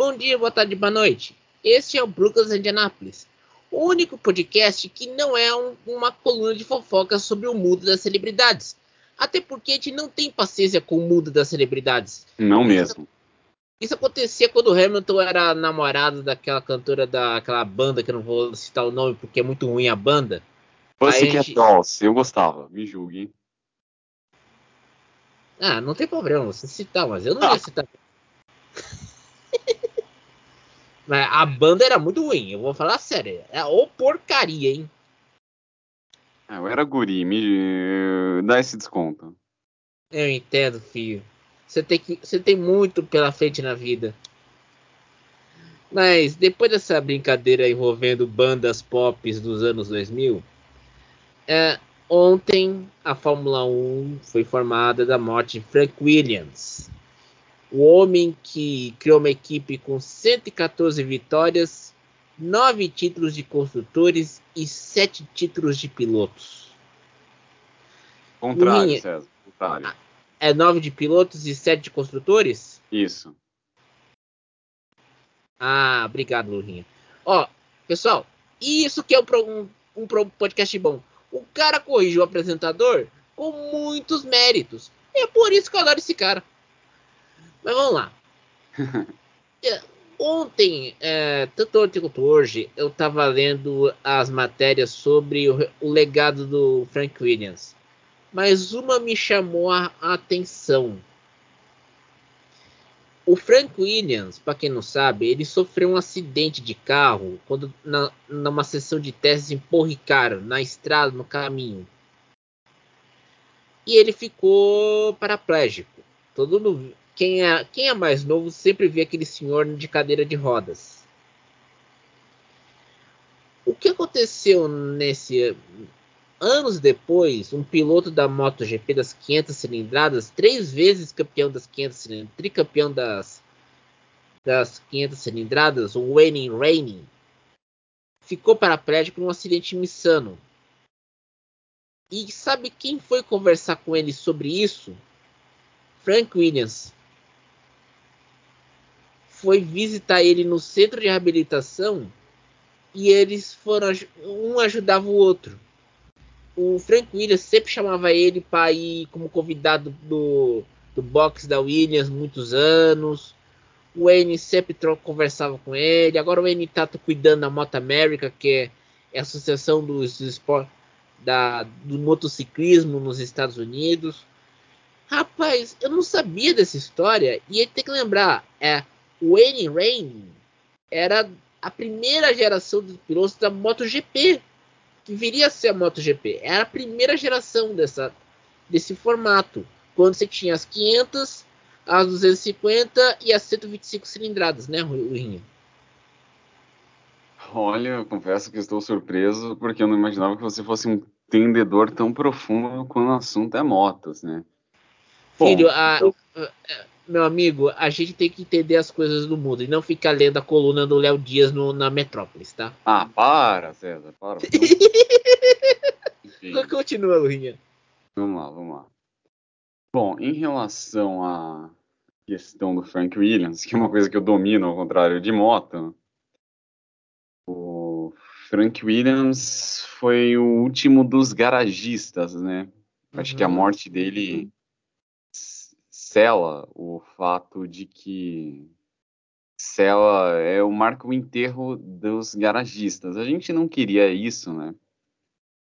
Bom dia, boa tarde, boa noite. Este é o Brooklyn Indianapolis, o único podcast que não é um, uma coluna de fofoca sobre o mundo das celebridades. Até porque a gente não tem paciência com o mundo das celebridades. Não mesmo. Isso acontecia quando o Hamilton era namorado daquela cantora daquela banda, que eu não vou citar o nome porque é muito ruim a banda. Pussycat gente... Dolls, eu gostava, me julgue. Ah, não tem problema você citar, mas eu não ah. ia citar. mas a banda era muito ruim, eu vou falar sério. É ô porcaria, hein? Ah, eu era guri, me dá esse desconto. Eu entendo, filho. Você tem, que, você tem muito pela frente na vida. Mas depois dessa brincadeira envolvendo bandas pop dos anos 2000, é, ontem a Fórmula 1 foi informada da morte de Frank Williams, o homem que criou uma equipe com 114 vitórias, 9 títulos de construtores e 7 títulos de pilotos. Contrário, Minha... César. Contrário é nove de pilotos e sete de construtores? Isso. Ah, obrigado, Lurinha. Ó, pessoal, isso que é um, um, um podcast bom. O cara corrigiu o apresentador com muitos méritos. É por isso que eu adoro esse cara. Mas vamos lá. É, ontem, é, tanto ontem quanto hoje, eu tava lendo as matérias sobre o, o legado do Frank Williams mas uma me chamou a atenção. O Frank Williams, para quem não sabe, ele sofreu um acidente de carro quando na, numa sessão de testes em Porricaro, na estrada, no caminho. E ele ficou paraplégico. Todo mundo, quem é, quem é mais novo sempre vê aquele senhor de cadeira de rodas. O que aconteceu nesse anos depois, um piloto da MotoGP das 500 cilindradas, três vezes campeão das 500 cilindradas, tricampeão das, das 500 cilindradas, o Wayne Rainey, ficou paraplégico num acidente em Missano. E sabe quem foi conversar com ele sobre isso? Frank Williams. Foi visitar ele no centro de reabilitação e eles foram um ajudava o outro o Frank Williams sempre chamava ele para ir como convidado do, do box da Williams muitos anos. O Wayne sempre conversava com ele. Agora o Wayne tá cuidando da Moto América, que é, é a associação dos esportes da, do motociclismo nos Estados Unidos. Rapaz, eu não sabia dessa história. E tem que lembrar, é, o Wayne Rain era a primeira geração dos pilotos da MotoGP que viria a ser a MotoGP. Era a primeira geração dessa, desse formato, quando você tinha as 500, as 250 e as 125 cilindradas, né, Ruinho? Olha, eu confesso que estou surpreso porque eu não imaginava que você fosse um entendedor tão profundo quando o assunto é motos, né? Filho, Bom, a, então meu amigo, a gente tem que entender as coisas do mundo e não ficar lendo a coluna do Léo Dias no, na Metrópolis, tá? Ah, para, César, para. Continua, Lurinha. Vamos lá, vamos lá. Bom, em relação à questão do Frank Williams, que é uma coisa que eu domino ao contrário de moto, o Frank Williams foi o último dos garagistas, né? Acho que a uhum. morte dele sela o fato de que sela é o marca o enterro dos garagistas. A gente não queria isso, né?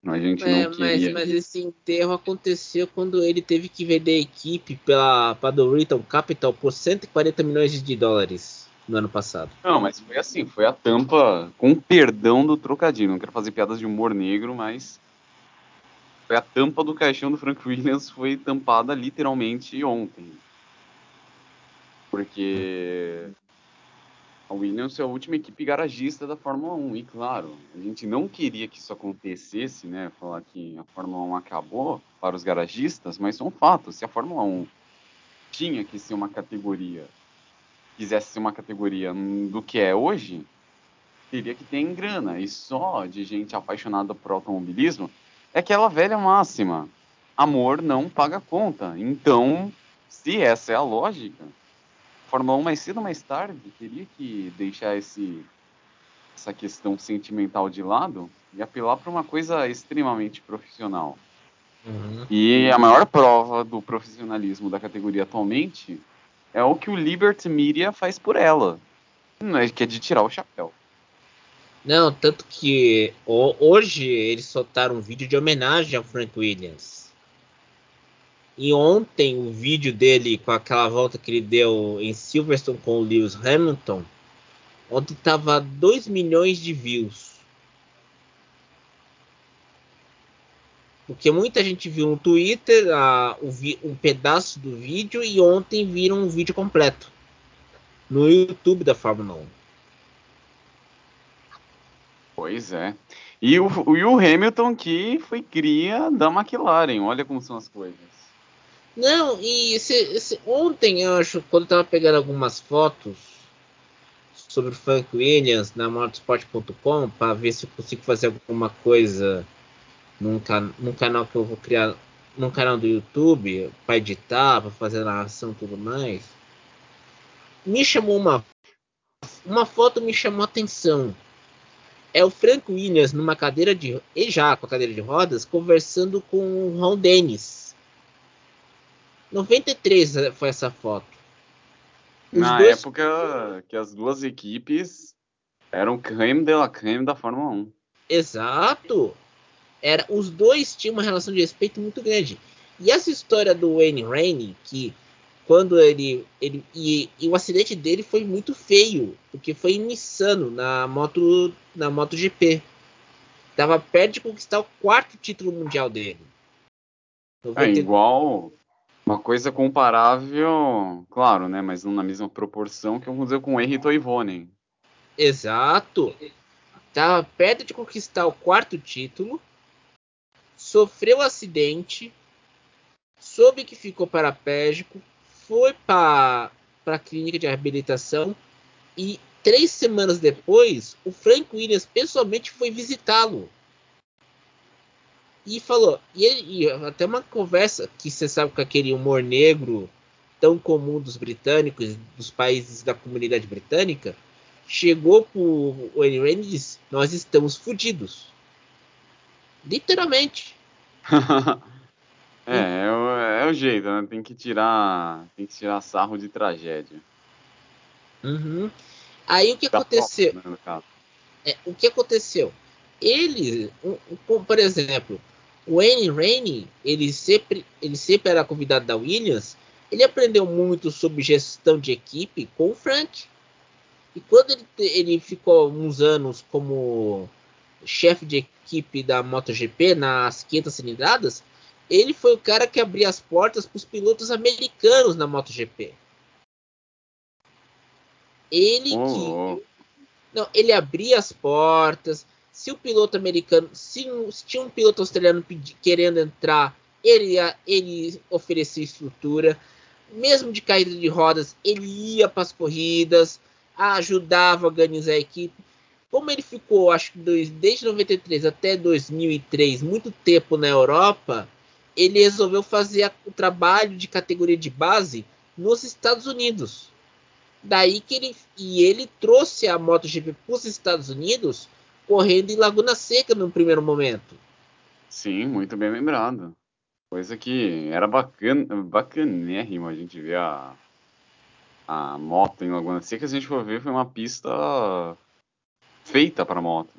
A gente é, não queria. Mas, mas esse enterro aconteceu quando ele teve que vender a equipe para a Doriton Capital por 140 milhões de dólares no ano passado. Não, mas foi assim, foi a tampa, com perdão do trocadilho. Não quero fazer piadas de humor negro, mas foi a tampa do caixão do Frank Williams foi tampada literalmente ontem. Porque a Williams é a última equipe garagista da Fórmula 1. E claro, a gente não queria que isso acontecesse, né? Falar que a Fórmula 1 acabou para os garagistas, mas são fatos. Se a Fórmula 1 tinha que ser uma categoria, quisesse ser uma categoria do que é hoje, teria que ter em grana. E só de gente apaixonada por automobilismo é aquela velha máxima: amor não paga conta. Então, se essa é a lógica, Fórmula 1 mais cedo ou mais tarde teria que deixar esse, essa questão sentimental de lado e apelar para uma coisa extremamente profissional. Uhum. E a maior prova do profissionalismo da categoria atualmente é o que o Liberty Media faz por ela, que é de tirar o chapéu. Não, tanto que hoje eles soltaram um vídeo de homenagem ao Frank Williams. E ontem o vídeo dele com aquela volta que ele deu em Silverstone com o Lewis Hamilton, ontem tava 2 milhões de views. Porque muita gente viu no Twitter um pedaço do vídeo e ontem viram um vídeo completo no YouTube da Fórmula 1. Pois é. E o, e o Hamilton que foi cria da McLaren, olha como são as coisas. Não, e ontem eu acho, quando eu tava pegando algumas fotos sobre o Frank Williams na motorsport.com para ver se eu consigo fazer alguma coisa num, can, num canal que eu vou criar, num canal do YouTube para editar, para fazer narração e tudo mais. Me chamou uma uma foto me chamou a atenção. É o Frank Williams numa cadeira de e já com a cadeira de rodas conversando com o Ron Dennis 93 foi essa foto. Os Na dois... época que as duas equipes eram creme de la creme da Fórmula 1. Exato. Era, os dois tinham uma relação de respeito muito grande. E essa história do Wayne Rainey, que quando ele. ele e, e, o acidente dele foi muito feio, porque foi insano na moto na MotoGP. Tava perto de conquistar o quarto título mundial dele. É igual uma coisa comparável, claro, né? Mas não na mesma proporção que dizer com o Henry Toivonen. Exato. Estava perto de conquistar o quarto título. Sofreu um acidente. Soube que ficou paraplégico. Foi para a clínica de reabilitação. E três semanas depois, o Frank Williams pessoalmente foi visitá-lo e falou, e, ele, e até uma conversa que você sabe com aquele humor negro tão comum dos britânicos, dos países da comunidade britânica, chegou Wayne Rainey e disse: Nós estamos fodidos. Literalmente. é, é o, é o, jeito, né? Tem que tirar. Tem que tirar sarro de tragédia. Uhum. Aí o que da aconteceu? né, é, o que aconteceu? Ele, um, um, por exemplo, o Wayne Rainey, ele sempre, ele sempre era convidado da Williams. Ele aprendeu muito sobre gestão de equipe com o Frank. E quando ele, ele ficou uns anos como chefe de equipe da MotoGP nas 500 cilindradas, ele foi o cara que abria as portas para os pilotos americanos na MotoGP. Ele oh. que não, ele abria as portas, se o piloto americano, se, se tinha um piloto australiano querendo entrar, ele, ele oferecia estrutura, mesmo de caída de rodas, ele ia para as corridas, ajudava a organizar a equipe. Como ele ficou, acho que desde 93 até 2003, muito tempo na Europa, ele resolveu fazer o trabalho de categoria de base nos Estados Unidos. Daí que ele e ele trouxe a MotoGP para os Estados Unidos correndo em Laguna Seca no primeiro momento. Sim, muito bem lembrado. Coisa que era bacana, bacanérrimo a gente ver a, a moto em Laguna Seca. Se a gente for ver, foi uma pista feita para moto.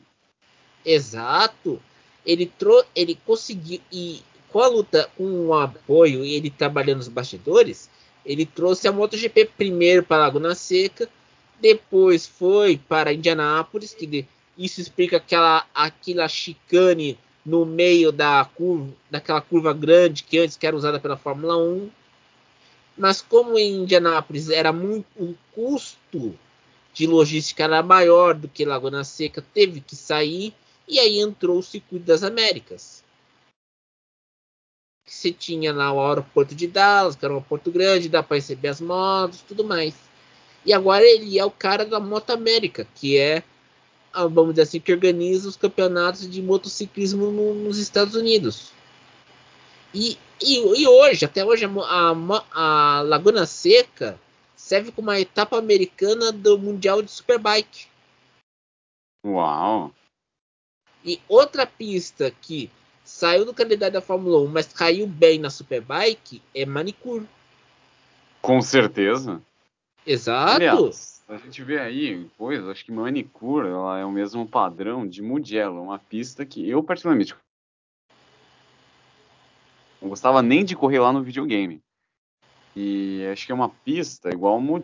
Exato. Ele, trou ele conseguiu, e com a luta, com o apoio e ele trabalhando nos bastidores, ele trouxe a MotoGP primeiro para Laguna Seca, depois foi para Indianápolis, que isso explica aquela, aquela chicane no meio da curva, daquela curva grande que antes que era usada pela Fórmula 1. Mas como em Indianápolis era muito o custo de logística era maior do que Laguna Seca, teve que sair e aí entrou o circuito das Américas. Que você tinha lá o aeroporto de Dallas, que era um aeroporto grande, dá para receber as motos, tudo mais. E agora ele é o cara da Moto América, que é vamos dizer assim, que organiza os campeonatos de motociclismo no, nos Estados Unidos. E, e, e, hoje, até hoje, a, a, a, Laguna Seca serve como a etapa americana do Mundial de Superbike. Uau! E outra pista que saiu do calendário da Fórmula 1, mas caiu bem na Superbike é Manicure. Com certeza. Exato. Aliás, a gente vê aí, pois, acho que Manicure ela é o mesmo padrão de Mugello, uma pista que eu particularmente não gostava nem de correr lá no videogame. E acho que é uma pista igual ao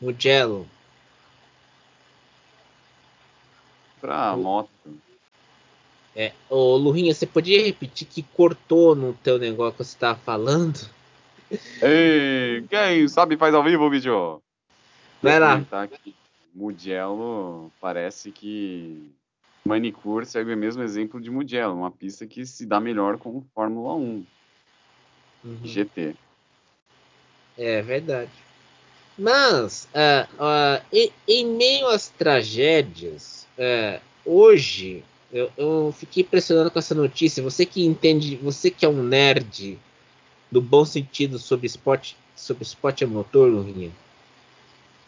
Mugello. Pra moto. É, ô Lurinha, você podia repetir que cortou no teu negócio que você tava falando? Ei, quem sabe faz ao vivo, vídeo. Vai lá. Tá aqui. Mugello parece que Manicure segue o mesmo exemplo de Mugello, uma pista que se dá melhor com Fórmula 1. Uhum. GT. É verdade. Mas, uh, uh, em, em, meio às tragédias, uh, hoje eu, eu, fiquei impressionado com essa notícia. Você que entende, você que é um nerd do bom sentido sobre esporte, sobre esporte a motor, Lurinha.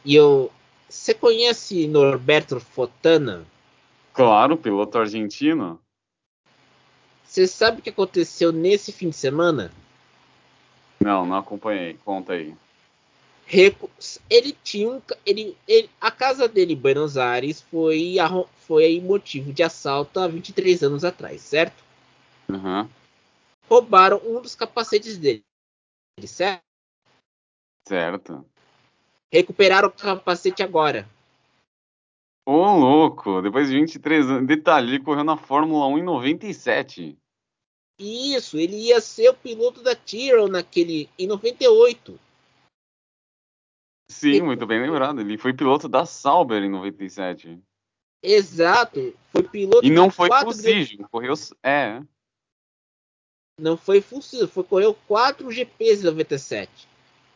E eu, você conhece Norberto Fotana? Claro, piloto argentino. Você sabe o que aconteceu nesse fim de semana? Não, não acompanhei. Conta aí. Ele tinha um, ele, ele, a casa dele em Buenos Aires foi, foi motivo de assalto há 23 anos atrás, certo? Uhum. Roubaram um dos capacetes dele, certo? Certo. Recuperaram o capacete agora. Ô, louco! Depois de 23 anos. Detalhe, ele correu na Fórmula 1 em 97. Isso, ele ia ser o piloto da Tyrrell naquele em 98. Sim, muito bem lembrado. Ele foi piloto da Sauber em 97. Exato, foi piloto. E não foi Fusijo, correu é. Não foi Fusijo, foi correu 4 GPs em 97.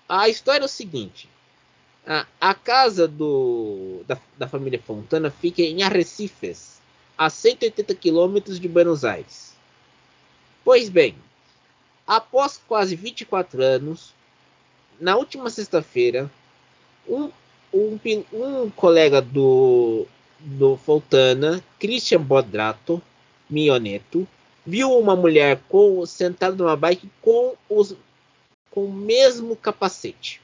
A história é o seguinte: a, a casa do, da, da família Fontana fica em Arrecifes, a 180 quilômetros de Buenos Aires. Pois bem, após quase 24 anos, na última sexta-feira, um, um, um, colega do, do Fontana, Christian Bodrato, Mioneto, viu uma mulher com, sentada numa bike com, os, com o mesmo capacete.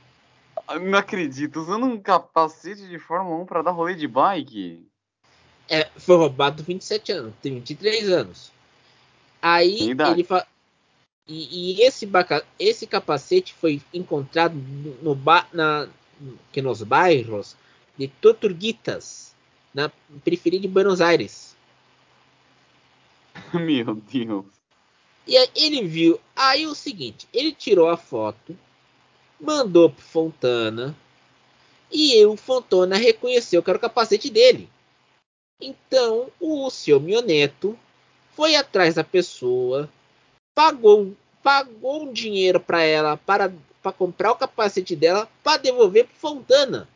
Não acredito, usando um capacete de Fórmula 1 para dar rolê de bike? É, foi roubado 27 anos, tem 23 anos. Aí ele fa... e, e, esse, baca... esse capacete foi encontrado no ba... na... que nos bairros de Toturguitas, na periferia de Buenos Aires. Meu Deus. E aí ele viu. Aí o seguinte, ele tirou a foto, mandou pro Fontana, e o Fontana reconheceu que era o capacete dele. Então o seu Mioneto foi atrás da pessoa, pagou, pagou um dinheiro para ela para, para comprar o capacete dela para devolver para Fontana.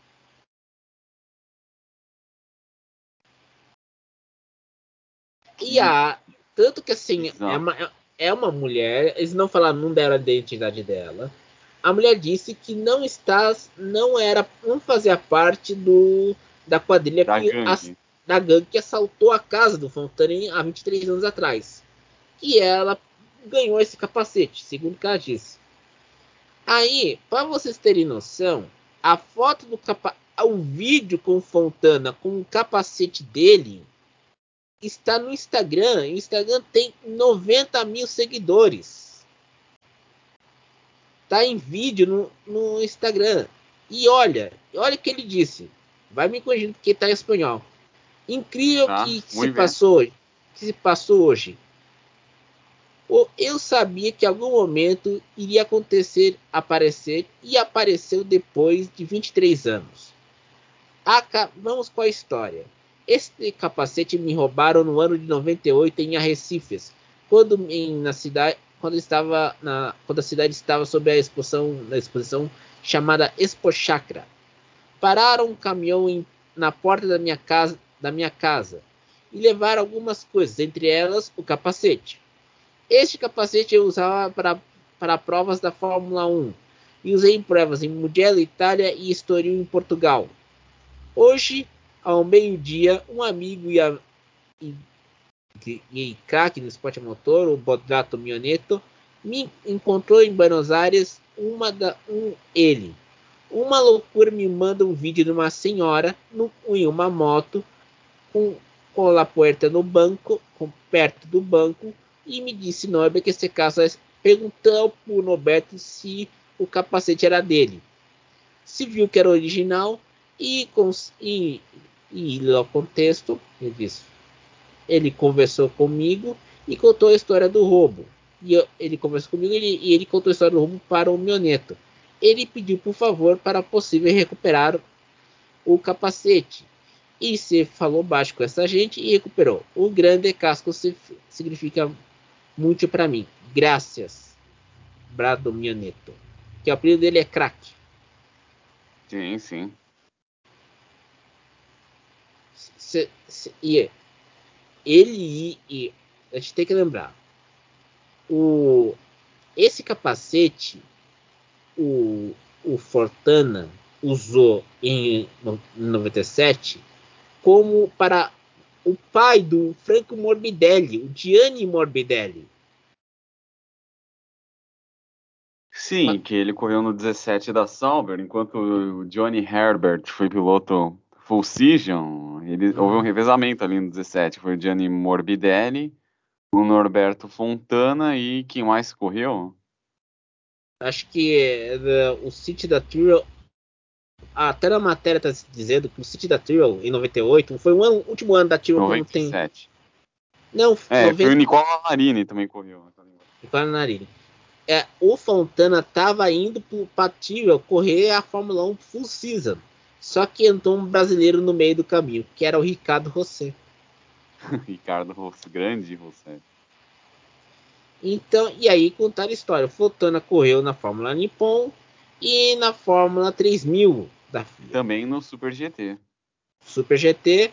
E a tanto que assim é uma, é uma mulher, eles não falaram, não deram a identidade dela. A mulher disse que não está, não era, não fazia parte do da quadrilha da que as, da gangue que assaltou a casa do Fontana há 23 anos atrás. E ela ganhou esse capacete, segundo que ela disse. Aí, para vocês terem noção, a foto do capacete, o vídeo com Fontana com o capacete dele está no Instagram. O Instagram tem 90 mil seguidores. Tá em vídeo no, no Instagram. E olha, olha o que ele disse. Vai me corrigindo porque tá em espanhol. Incrível tá, que, se passou, que se passou hoje. Eu sabia que em algum momento iria acontecer, aparecer e apareceu depois de 23 anos. Vamos com a história. Este capacete me roubaram no ano de 98 em Arrecifes, quando em, na cidade, quando estava na, quando a cidade estava sob a exposição, na exposição chamada Expo Chakra. Pararam um caminhão em, na porta da minha casa da minha casa e levar algumas coisas, entre elas o capacete. Este capacete eu usava para, para provas da Fórmula 1 e usei em provas em Mugello, Itália e Estoril, em Portugal. Hoje, ao meio-dia, um amigo e, a, e, e, no esporte motor, o Bodrato Mioneto, me encontrou em Buenos Aires uma da, um, ele. Uma loucura me manda um vídeo de uma senhora no, em uma moto com, com a puerta no banco, com, perto do banco, e me disse que esse caso é perguntou o Norberto se o capacete era dele. Se viu que era original e, com, e, e no contexto, ele, disse, ele conversou comigo e contou a história do roubo. E eu, ele conversou comigo ele, e ele contou a história do roubo para o meu neto. Ele pediu por favor para possível recuperar o capacete. E se falou baixo com essa gente e recuperou. O grande casco significa muito para mim. Graças, Brado Neto. Que o apelido dele é crack. Sim, sim. Se, se, e ele e a gente tem que lembrar o esse capacete o, o Fortana usou em 97 como para o pai do Franco Morbidelli, o Gianni Morbidelli. Sim, que ele correu no 17 da Sauber, enquanto o Johnny Herbert foi piloto Full Season, ele, houve um revezamento ali no 17. Foi o Gianni Morbidelli, o Norberto Fontana e quem mais correu? Acho que é, o City da Tyrrell. Até na matéria está dizendo que o City da Tyrrell em 98 foi o ano, último ano da Tyrrell 97. Tem... Não, é, 90... foi o Nicola Narini também correu. Nicola Narini. É, o Fontana estava indo para a Tyrrell correr a Fórmula 1 Full Season. Só que entrou um brasileiro no meio do caminho, que era o Ricardo Rosset. Ricardo Rosset, grande Rosset. Então, e aí contar a história. O Fontana correu na Fórmula Nippon e na Fórmula 3000 da FIA. Também no Super GT. Super GT.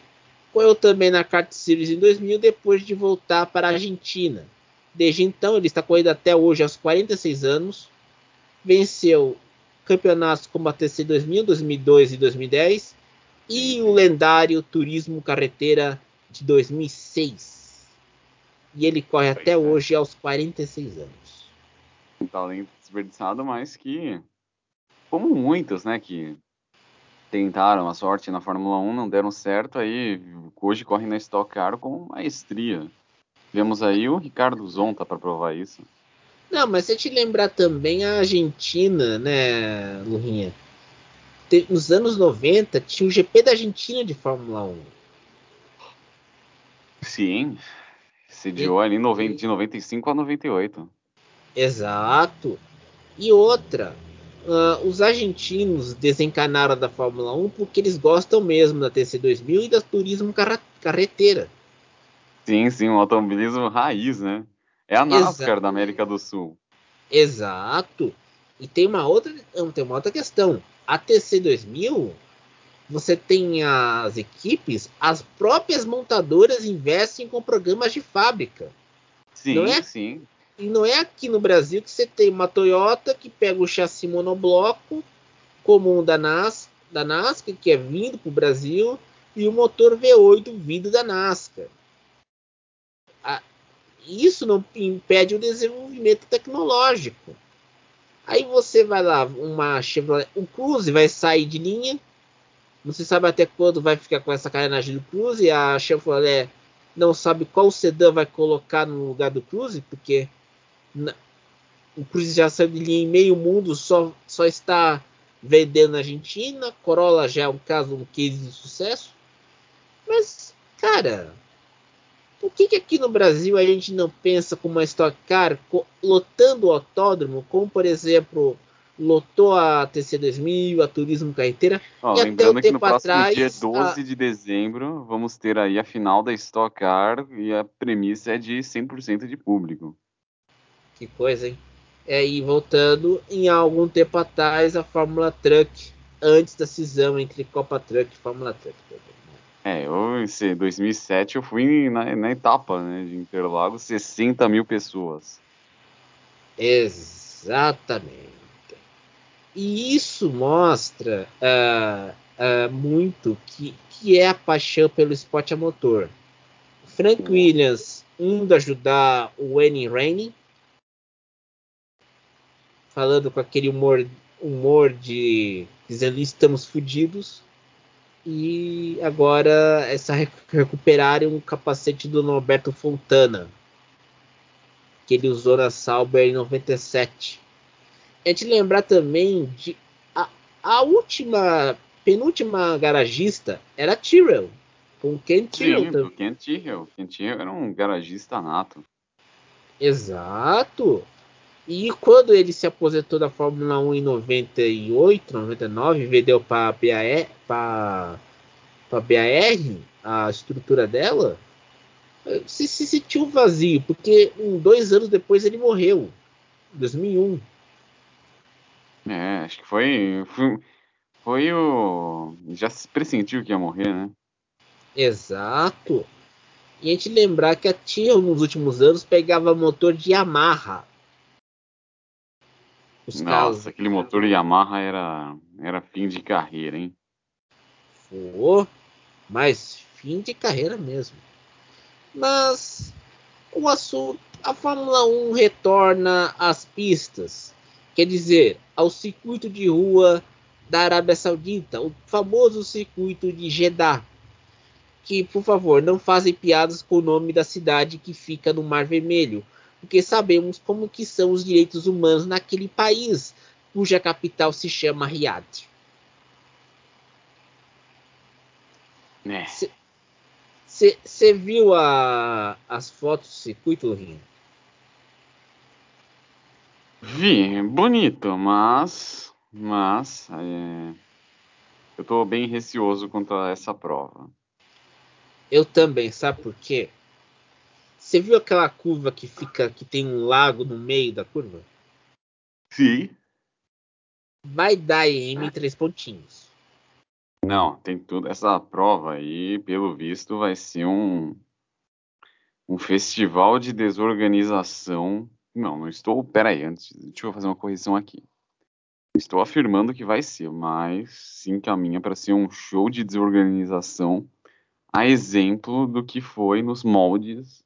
Correu também na Kart Series em 2000, depois de voltar para a Argentina. Desde então, ele está correndo até hoje, aos 46 anos. Venceu campeonatos como a TC 2000, 2002 e 2010 e o lendário Turismo Carreteira de 2006. E ele corre até é. hoje aos 46 anos. Um talento desperdiçado, mas que, como muitos, né, que tentaram a sorte na Fórmula 1, não deram certo, aí hoje corre na Stock Car com maestria. Vemos aí o Ricardo Zonta para provar isso. Não, mas se te lembrar também a Argentina, né, Lurinha? Nos anos 90 tinha o GP da Argentina de Fórmula 1. Sim. Sediou ali de 95 a 98. Exato. E outra, uh, os argentinos desencanaram da Fórmula 1 porque eles gostam mesmo da TC2000 e da turismo carreteira. Sim, sim, um automobilismo raiz, né? É a NASCAR Exato. da América do Sul. Exato. E tem uma outra, tem uma outra questão. A TC 2000, você tem as equipes, as próprias montadoras investem com programas de fábrica. Sim, é, sim. E não é aqui no Brasil que você tem uma Toyota que pega o chassi monobloco comum da, NAS, da NASCAR, que é vindo para o Brasil, e o motor V8 vindo da NASCAR isso não impede o desenvolvimento tecnológico. Aí você vai lá, uma Chevrolet, o Cruze vai sair de linha. Não se sabe até quando vai ficar com essa carenagem do Cruze. A Chevrolet não sabe qual sedã vai colocar no lugar do Cruze, porque o Cruze já saiu de linha em meio mundo, só, só está vendendo na Argentina. Corolla já é um caso, um case de sucesso. Mas, cara, por que, que aqui no Brasil a gente não pensa como uma Stock Car lotando o autódromo, como por exemplo lotou a TC2000, a Turismo Carreteira, oh, e até o tempo atrás... dia 12 a... de dezembro vamos ter aí a final da Stock Car e a premissa é de 100% de público. Que coisa, hein? É, e voltando, em algum tempo atrás, a Fórmula Truck, antes da cisão entre Copa Truck e Fórmula Truck. É, eu, em 2007 eu fui na, na etapa né, de Interlagos, 60 mil pessoas. Exatamente. E isso mostra uh, uh, muito que, que é a paixão pelo esporte a motor. Frank Williams indo ajudar o Wayne Rainey, falando com aquele humor, humor de dizendo estamos fodidos. E agora essa recuperarem um capacete do Norberto Fontana, que ele usou na Sauber em 97. A gente lembrar também de a, a última, penúltima garagista era Tyrrell, com Ken Tyrrell. Ken Tyrrell. Ken Tyrrell era um garagista nato. Exato. E quando ele se aposentou da Fórmula 1 em 98, 99, vendeu para a BAR, a estrutura dela, se, se sentiu vazio, porque um, dois anos depois ele morreu, em 2001. É, acho que foi, foi, foi o. Já se pressentiu que ia morrer, né? Exato. E a gente lembrar que a Tia nos últimos anos pegava motor de Yamaha os Nossa, carros... aquele motor Yamaha era, era fim de carreira, hein? Foi, mas fim de carreira mesmo. Mas o assunto, a Fórmula 1 retorna às pistas, quer dizer, ao circuito de rua da Arábia Saudita, o famoso circuito de Jeddah. Que, por favor, não fazem piadas com o nome da cidade que fica no Mar Vermelho, porque sabemos como que são os direitos humanos naquele país, cuja capital se chama Riyadh. Você é. viu a, as fotos do circuito, Rinho? Vi, bonito, mas, mas é, eu estou bem receoso quanto a essa prova. Eu também, sabe por quê? Você viu aquela curva que fica que tem um lago no meio da curva? Sim. Vai dar EM três pontinhos. Não, tem tudo. Essa prova aí, pelo visto, vai ser um um festival de desorganização. Não, não estou. Pera aí, antes, deixa eu fazer uma correção aqui. Estou afirmando que vai ser, mas se encaminha para ser um show de desorganização, a exemplo do que foi nos moldes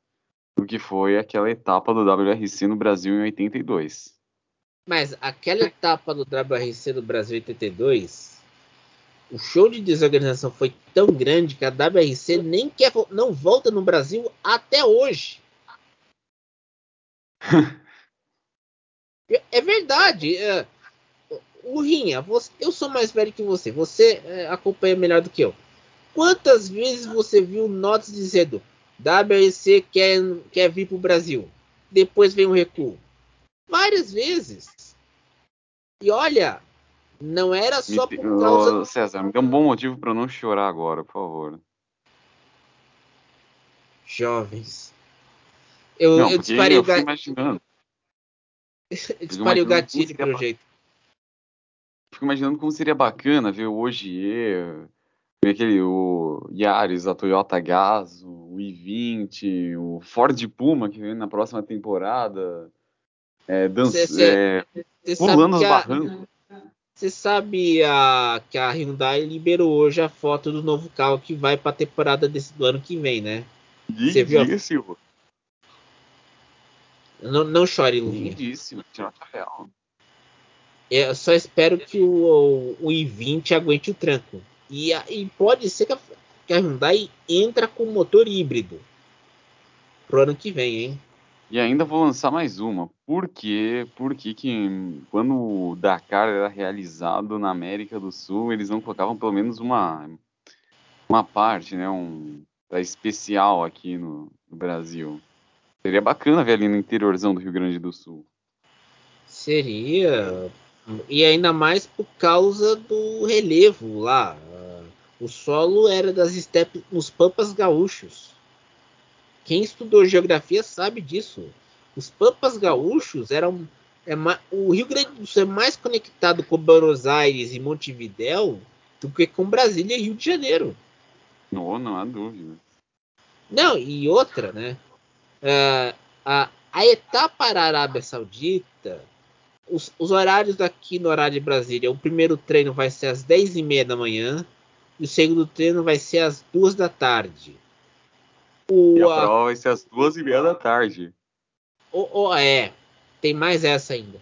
do que foi aquela etapa do WRC no Brasil em 82. Mas aquela etapa do WRC no Brasil em 82, o show de desorganização foi tão grande que a WRC nem quer, não volta no Brasil até hoje. é verdade. É, o Rinha, você, eu sou mais velho que você. Você é, acompanha melhor do que eu. Quantas vezes você viu notas dizendo WRC quer, quer vir para o Brasil. Depois vem um recuo. Várias vezes. E olha, não era só por causa. César, me dê um bom motivo para não chorar agora, por favor. Jovens. Eu, não, eu disparei eu o gatilho. imaginando. disparei o gatilho pelo jeito. Fico imaginando como seria bacana ver o Ogier aquele, o Yaris, a Toyota Gaz, o i20, o Ford Puma que vem na próxima temporada, é, dança, cê, é, pulando os barrancos. Você sabe a, que a Hyundai liberou hoje a foto do novo carro que vai para a temporada desse, do ano que vem, né? Você viu? Lindíssimo. Não, não chore, Luvinha. Lindíssimo, real. Eu só espero que o, o i20 aguente o tranco. E, e pode ser que a, que a Hyundai entra com motor híbrido pro ano que vem, hein? E ainda vou lançar mais uma. Por quê? Porque que quando o Dakar era realizado na América do Sul, eles não colocavam pelo menos uma, uma parte, né? Um especial aqui no, no Brasil. Seria bacana ver ali no interiorzão do Rio Grande do Sul. Seria. E ainda mais por causa do relevo lá. O solo era das estepes nos Pampas Gaúchos. Quem estudou geografia sabe disso. Os Pampas Gaúchos eram. É, o Rio Grande do Sul é mais conectado com Buenos Aires e Montevidéu do que com Brasília e Rio de Janeiro. Não, não há dúvida. Não, e outra, né? Uh, a, a etapa para a Arábia Saudita os, os, horários aqui no horário de Brasília, o primeiro treino vai ser às 10 e meia da manhã e o segundo treino vai ser às 2 da tarde. O, e a, a prova vai ser às 2 e meia da tarde. O, o, é, tem mais essa ainda.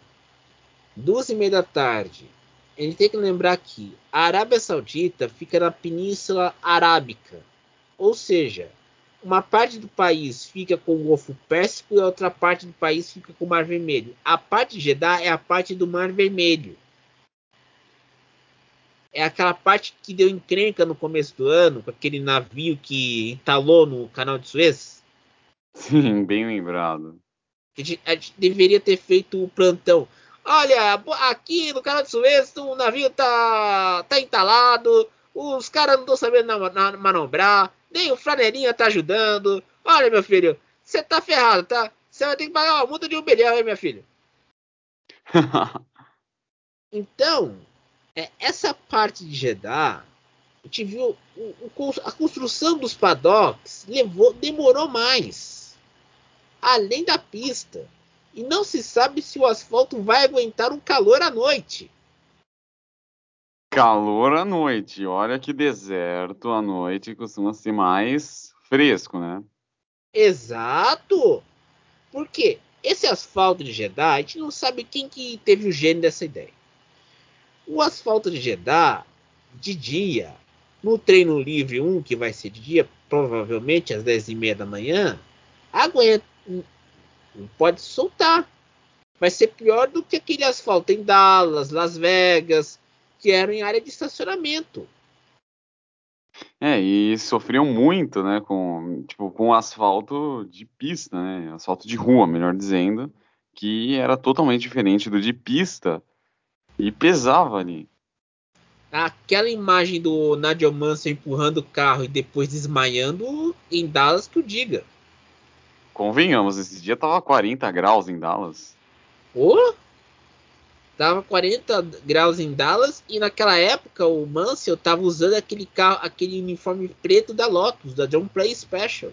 2 e meia da tarde. A gente tem que lembrar que a Arábia Saudita fica na Península Arábica. Ou seja, uma parte do país fica com o Golfo Pérsico e a outra parte do país fica com o Mar Vermelho. A parte de Jeddah é a parte do Mar Vermelho. É aquela parte que deu encrenca no começo do ano, com aquele navio que entalou no canal de Suez. Sim, bem lembrado. A gente, a gente deveria ter feito o plantão. Olha, aqui no canal de Suez o navio tá, tá entalado, os caras não estão sabendo manobrar, nem o flanelinha tá ajudando. Olha, meu filho, você tá ferrado, tá? Você vai ter que pagar uma multa de um bilhão, hein, minha filha? então, é, essa parte de Jeddah, a gente viu o, o, a construção dos paddocks levou, demorou mais. Além da pista. E não se sabe se o asfalto vai aguentar o calor à noite. Calor à noite. Olha que deserto à noite costuma ser mais fresco, né? Exato. Porque esse asfalto de Jeddah, a gente não sabe quem que teve o gênio dessa ideia. O asfalto de Jeddah, de dia, no treino livre 1, que vai ser de dia, provavelmente às 10h30 da manhã, aguenta. Pode soltar. Vai ser pior do que aquele asfalto em Dallas, Las Vegas, que eram em área de estacionamento. É, e sofriam muito, né, com, tipo, com asfalto de pista, né, asfalto de rua, melhor dizendo, que era totalmente diferente do de pista e pesava ali. Aquela imagem do Nadia Mansell empurrando o carro e depois desmaiando em Dallas que o diga. Convenhamos, esse dia tava 40 graus em Dallas. Oh? Tava 40 graus em Dallas e naquela época o Mansell tava usando aquele carro, aquele uniforme preto da Lotus, da John Play Special.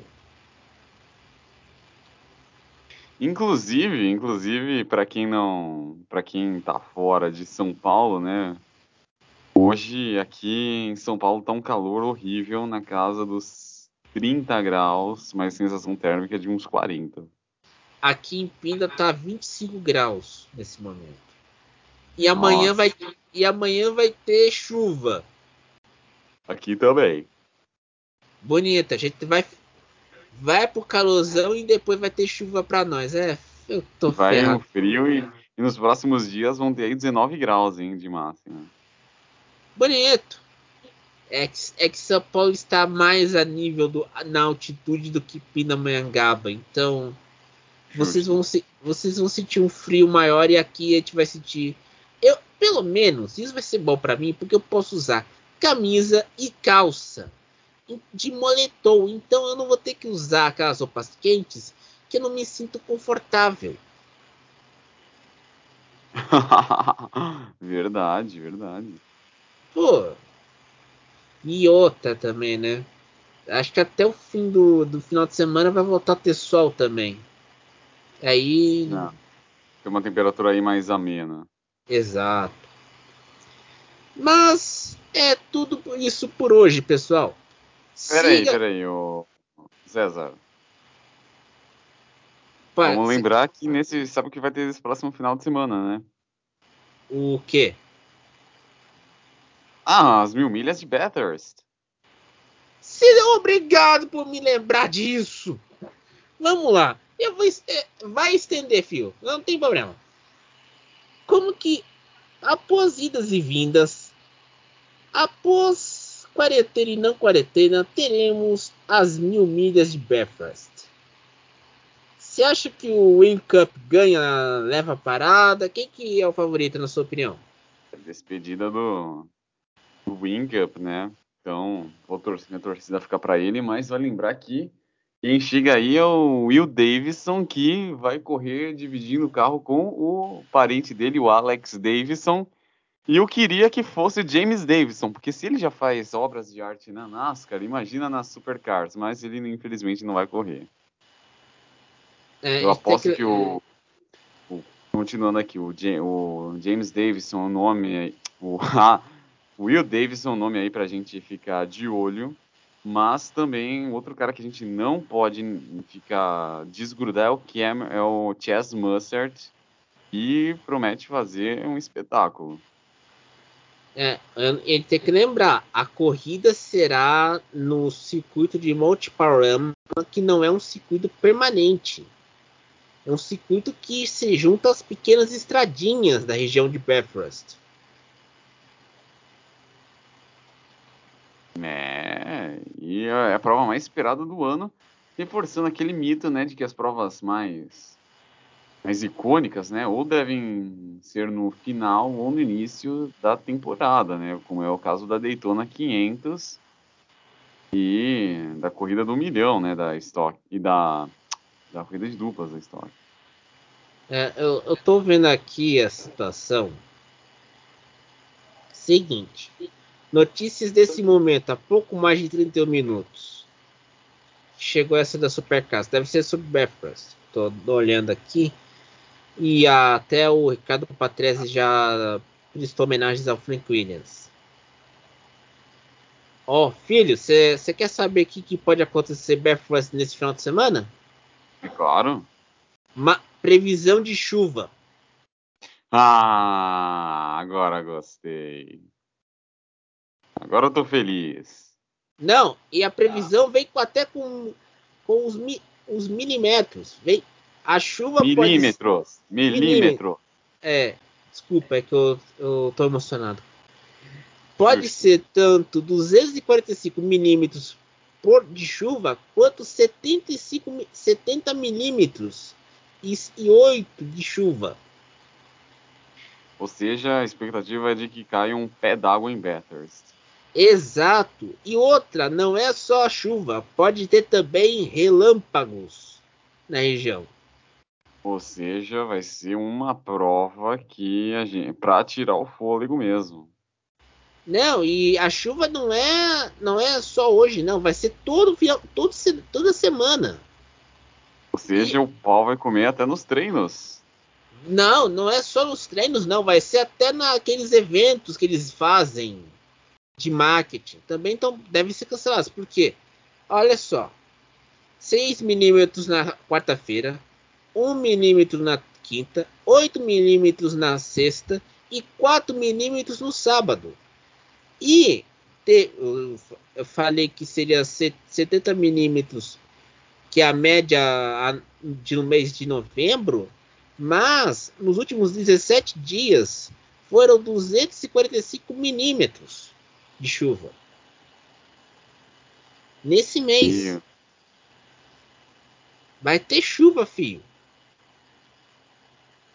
Inclusive, inclusive para quem não, para quem tá fora de São Paulo, né? Hoje aqui em São Paulo tá um calor horrível na casa dos 30 graus, mas sensação térmica de uns 40. Aqui em Pinda tá 25 graus nesse momento. E amanhã vai e amanhã vai ter chuva. Aqui também. Bonita, a gente vai vai pro calorzão e depois vai ter chuva para nós. É, eu tô Vai ferrado. no frio e, e, nos próximos dias vão ter aí 19 graus hein, de máxima. Bonito. É que, é que São Paulo está mais a nível do, na altitude do que Pindamonhangaba, então vocês vão, vocês vão sentir um frio maior e aqui a gente vai sentir eu, pelo menos, isso vai ser bom para mim, porque eu posso usar camisa e calça de moletom. Então eu não vou ter que usar aquelas roupas quentes que eu não me sinto confortável. verdade, verdade. Pô. E outra também, né? Acho que até o fim do, do final de semana vai voltar a ter sol também. Aí. Não. Tem uma temperatura aí mais amena. Exato. Mas é tudo isso por hoje, pessoal. Peraí, peraí, o César. Pai, Vamos lembrar que nesse. Sabe o que vai ter esse próximo final de semana, né? O quê? Ah, as mil milhas de Bathurst. Seja obrigado por me lembrar disso. Vamos lá. Eu vou. É, vai estender, fio. Não tem problema como que após idas e vindas, após quarentena e não quarentena, teremos as mil milhas de Bathurst. Você acha que o Win Cup ganha, leva a parada? Quem que é o favorito na sua opinião? Despedida do, do Win Cup, né? Então, vou torcer, minha torcida ficar para ele, mas vai lembrar que quem chega aí é o Will Davidson, que vai correr dividindo o carro com o parente dele, o Alex Davidson. E eu queria que fosse James Davidson, porque se ele já faz obras de arte na NASCAR, imagina nas Supercars, mas ele infelizmente não vai correr. É, eu aposto que, que o, o, continuando aqui, o, o James Davidson, o nome, o, ah, Will Davidson, nome aí pra gente ficar de olho. Mas também outro cara que a gente não pode ficar desgrudar é o Cam, é o Chess Mustard, e promete fazer um espetáculo. É, ele tem que lembrar, a corrida será no circuito de Monte que não é um circuito permanente. É um circuito que se junta às pequenas estradinhas da região de Bathurst. É, e é a prova mais esperada do ano, reforçando aquele mito, né, de que as provas mais mais icônicas, né, ou devem ser no final ou no início da temporada, né, como é o caso da Daytona 500 e da corrida do milhão, né, da Stock e da da corrida de duplas da Stock. É, eu, eu tô vendo aqui a situação seguinte. Notícias desse momento, há pouco mais de 31 minutos. Chegou essa da Supercast, deve ser sobre Bethurst. Tô olhando aqui. E até o Ricardo Patrese já prestou homenagens ao Frank Williams. Ó, oh, filho, você quer saber o que, que pode acontecer Bethurst nesse final de semana? Claro. Uma previsão de chuva. Ah, agora gostei. Agora eu tô feliz. Não, e a previsão ah. vem com, até com, com os, mi, os milímetros. Vem, a chuva milímetros, pode... Milímetro. É, desculpa, é que eu, eu tô emocionado. Pode Justo. ser tanto 245 milímetros por, de chuva quanto 75, 70 milímetros e, e 8 de chuva. Ou seja, a expectativa é de que caia um pé d'água em Bathurst. Exato. E outra, não é só a chuva, pode ter também relâmpagos na região. Ou seja, vai ser uma prova que a gente para tirar o fôlego mesmo. Não, e a chuva não é não é só hoje, não, vai ser todo, todo toda semana. Ou seja, e... o pau vai comer até nos treinos. Não, não é só nos treinos, não, vai ser até naqueles eventos que eles fazem de marketing também então devem ser cancelados. Por quê? Olha só. 6 milímetros na quarta-feira, 1 milímetro na quinta, 8 milímetros na sexta e 4 milímetros no sábado. E te, eu falei que seria 70 milímetros, que é a média de no mês de novembro, mas nos últimos 17 dias foram 245 milímetros de chuva. Nesse mês. Vai ter chuva, filho.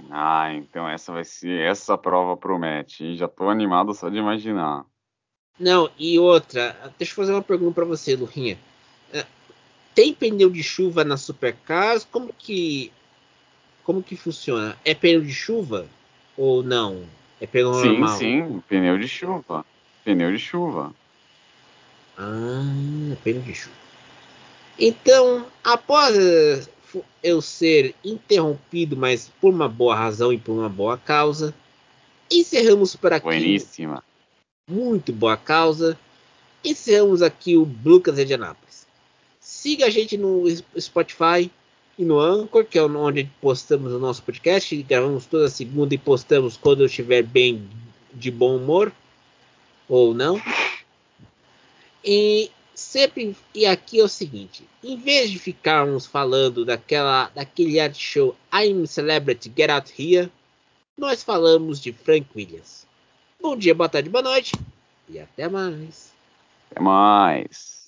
Ah, então essa vai ser. Essa prova promete. Já tô animado só de imaginar. Não, e outra. Deixa eu fazer uma pergunta para você, Lurinha. É, tem pneu de chuva na Supercars? Como que. Como que funciona? É pneu de chuva? Ou não? É pneu sim, normal? Sim, sim, pneu de chuva. Pneu de chuva. Ah, pneu de chuva. Então, após eu ser interrompido, mas por uma boa razão e por uma boa causa, encerramos por aqui. Bueníssima. Muito boa causa. Encerramos aqui o Lucas de Anápolis. Siga a gente no Spotify e no Anchor, que é onde postamos o nosso podcast. Gravamos toda segunda e postamos quando eu estiver bem de bom humor ou não. E sempre e aqui é o seguinte, em vez de ficarmos falando daquela daquele art show I'm Celebrity Get Out Here, nós falamos de Frank Williams. Bom dia, boa tarde, boa noite e até mais. Até mais.